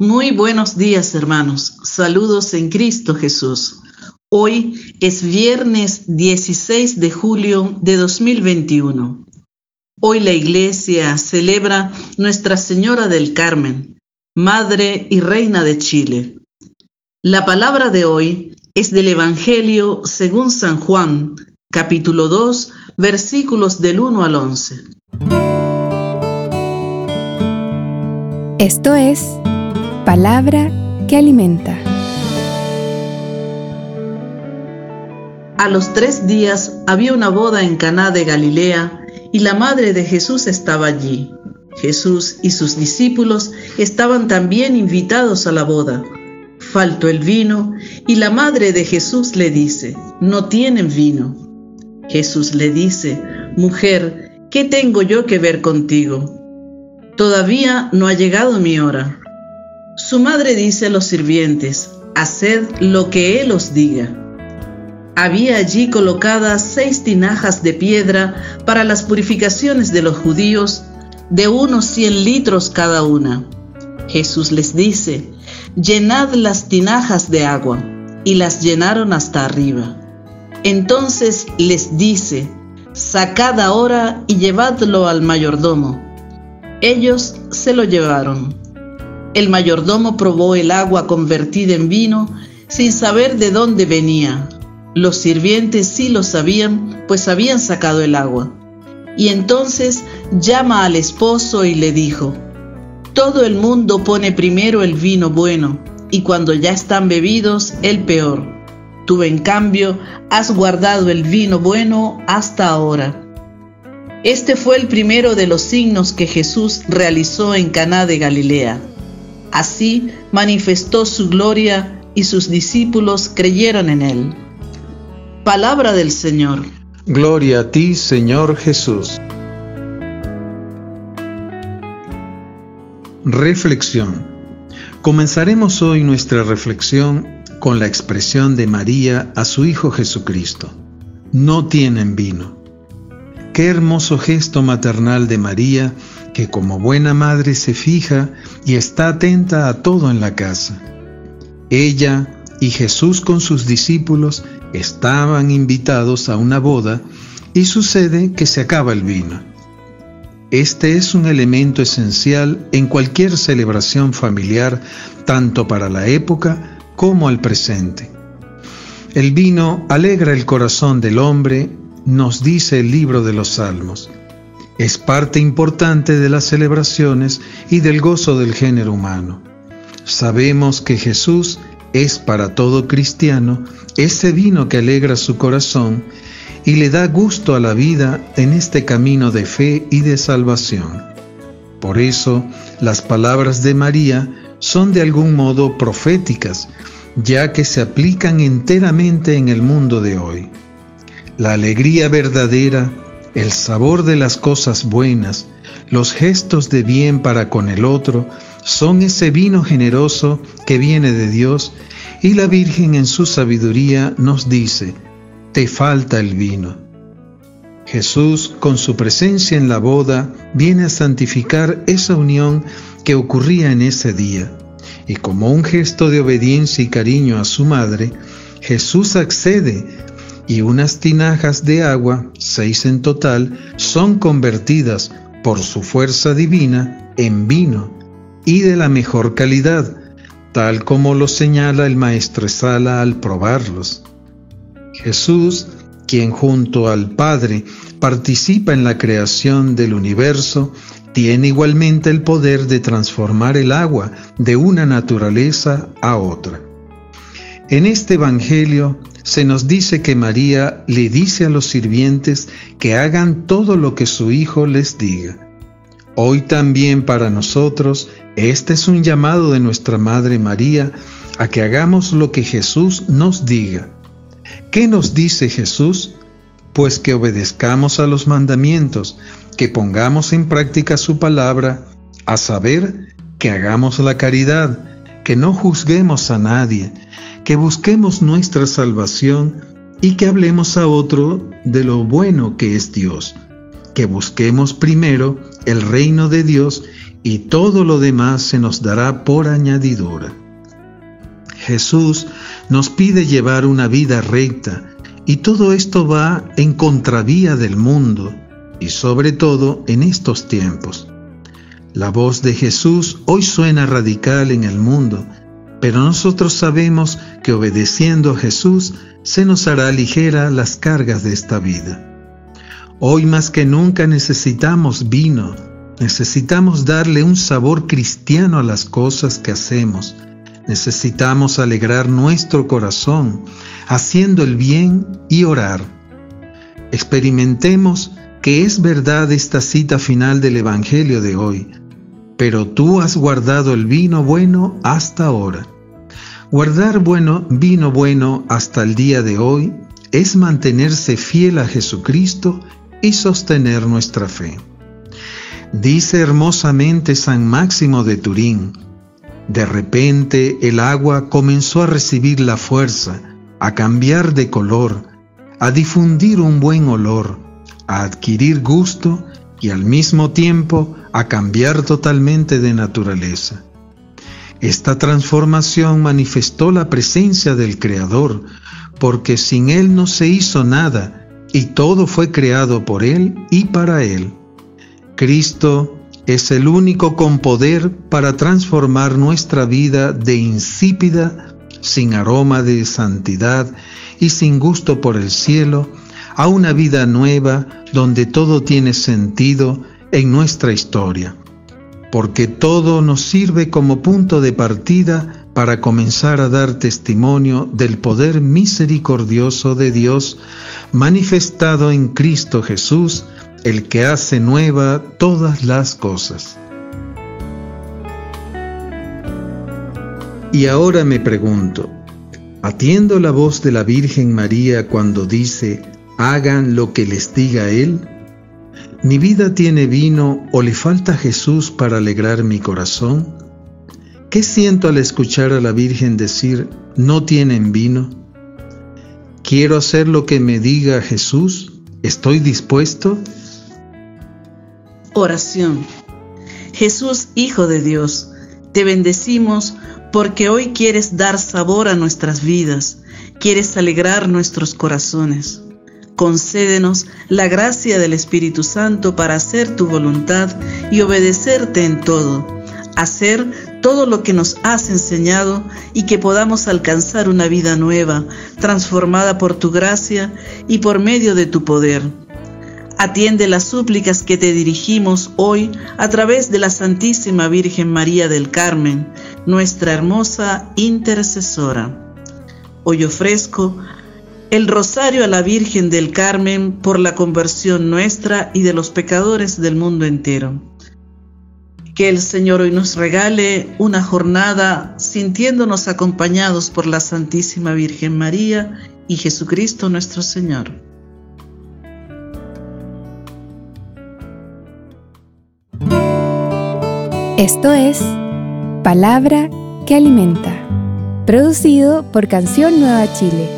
Muy buenos días, hermanos. Saludos en Cristo Jesús. Hoy es viernes 16 de julio de 2021. Hoy la iglesia celebra Nuestra Señora del Carmen, Madre y Reina de Chile. La palabra de hoy es del Evangelio según San Juan, capítulo 2, versículos del 1 al 11. Esto es Palabra que alimenta. A los tres días había una boda en Caná de Galilea y la madre de Jesús estaba allí. Jesús y sus discípulos estaban también invitados a la boda. Faltó el vino y la madre de Jesús le dice, no tienen vino. Jesús le dice, mujer, ¿qué tengo yo que ver contigo? Todavía no ha llegado mi hora. Su madre dice a los sirvientes, haced lo que Él os diga. Había allí colocadas seis tinajas de piedra para las purificaciones de los judíos, de unos cien litros cada una. Jesús les dice, llenad las tinajas de agua, y las llenaron hasta arriba. Entonces les dice, sacad ahora y llevadlo al mayordomo. Ellos se lo llevaron. El mayordomo probó el agua convertida en vino sin saber de dónde venía. Los sirvientes sí lo sabían, pues habían sacado el agua. Y entonces llama al esposo y le dijo, Todo el mundo pone primero el vino bueno, y cuando ya están bebidos, el peor. Tú en cambio has guardado el vino bueno hasta ahora. Este fue el primero de los signos que Jesús realizó en Caná de Galilea Así manifestó su gloria y sus discípulos creyeron en él. Palabra del Señor. Gloria a ti, Señor Jesús. Reflexión. Comenzaremos hoy nuestra reflexión con la expresión de María a su Hijo Jesucristo. No tienen vino. Qué hermoso gesto maternal de María que como buena madre se fija y está atenta a todo en la casa. Ella y Jesús con sus discípulos estaban invitados a una boda y sucede que se acaba el vino. Este es un elemento esencial en cualquier celebración familiar, tanto para la época como al presente. El vino alegra el corazón del hombre, nos dice el libro de los Salmos es parte importante de las celebraciones y del gozo del género humano. Sabemos que Jesús es para todo cristiano ese vino que alegra su corazón y le da gusto a la vida en este camino de fe y de salvación. Por eso, las palabras de María son de algún modo proféticas, ya que se aplican enteramente en el mundo de hoy. La alegría verdadera el sabor de las cosas buenas, los gestos de bien para con el otro, son ese vino generoso que viene de Dios y la Virgen en su sabiduría nos dice, te falta el vino. Jesús, con su presencia en la boda, viene a santificar esa unión que ocurría en ese día. Y como un gesto de obediencia y cariño a su madre, Jesús accede y unas tinajas de agua, seis en total, son convertidas por su fuerza divina en vino y de la mejor calidad, tal como lo señala el maestro Sala al probarlos. Jesús, quien junto al Padre participa en la creación del universo, tiene igualmente el poder de transformar el agua de una naturaleza a otra. En este Evangelio se nos dice que María le dice a los sirvientes que hagan todo lo que su Hijo les diga. Hoy también para nosotros, este es un llamado de nuestra Madre María a que hagamos lo que Jesús nos diga. ¿Qué nos dice Jesús? Pues que obedezcamos a los mandamientos, que pongamos en práctica su palabra, a saber, que hagamos la caridad, que no juzguemos a nadie, que busquemos nuestra salvación y que hablemos a otro de lo bueno que es Dios, que busquemos primero el reino de Dios y todo lo demás se nos dará por añadidura. Jesús nos pide llevar una vida recta y todo esto va en contravía del mundo y sobre todo en estos tiempos. La voz de Jesús hoy suena radical en el mundo, pero nosotros sabemos que obedeciendo a Jesús se nos hará ligera las cargas de esta vida. Hoy más que nunca necesitamos vino, necesitamos darle un sabor cristiano a las cosas que hacemos, necesitamos alegrar nuestro corazón haciendo el bien y orar. Experimentemos que es verdad esta cita final del Evangelio de hoy, pero tú has guardado el vino bueno hasta ahora. Guardar bueno, vino bueno hasta el día de hoy es mantenerse fiel a Jesucristo y sostener nuestra fe. Dice hermosamente San Máximo de Turín, de repente el agua comenzó a recibir la fuerza, a cambiar de color, a difundir un buen olor, a adquirir gusto y al mismo tiempo a cambiar totalmente de naturaleza. Esta transformación manifestó la presencia del Creador, porque sin Él no se hizo nada y todo fue creado por Él y para Él. Cristo es el único con poder para transformar nuestra vida de insípida, sin aroma de santidad y sin gusto por el cielo, a una vida nueva donde todo tiene sentido en nuestra historia, porque todo nos sirve como punto de partida para comenzar a dar testimonio del poder misericordioso de Dios manifestado en Cristo Jesús, el que hace nueva todas las cosas. Y ahora me pregunto, ¿atiendo la voz de la Virgen María cuando dice, hagan lo que les diga Él? ¿Mi vida tiene vino o le falta Jesús para alegrar mi corazón? ¿Qué siento al escuchar a la Virgen decir, no tienen vino? ¿Quiero hacer lo que me diga Jesús? ¿Estoy dispuesto? Oración. Jesús, Hijo de Dios, te bendecimos porque hoy quieres dar sabor a nuestras vidas, quieres alegrar nuestros corazones. Concédenos la gracia del Espíritu Santo para hacer tu voluntad y obedecerte en todo hacer todo lo que nos has enseñado y que podamos alcanzar una vida nueva, transformada por tu gracia y por medio de tu poder. Atiende las súplicas que te dirigimos hoy a través de la Santísima Virgen María del Carmen, nuestra hermosa intercesora. Hoy ofrezco el rosario a la Virgen del Carmen por la conversión nuestra y de los pecadores del mundo entero. Que el Señor hoy nos regale una jornada sintiéndonos acompañados por la Santísima Virgen María y Jesucristo nuestro Señor. Esto es Palabra que Alimenta, producido por Canción Nueva Chile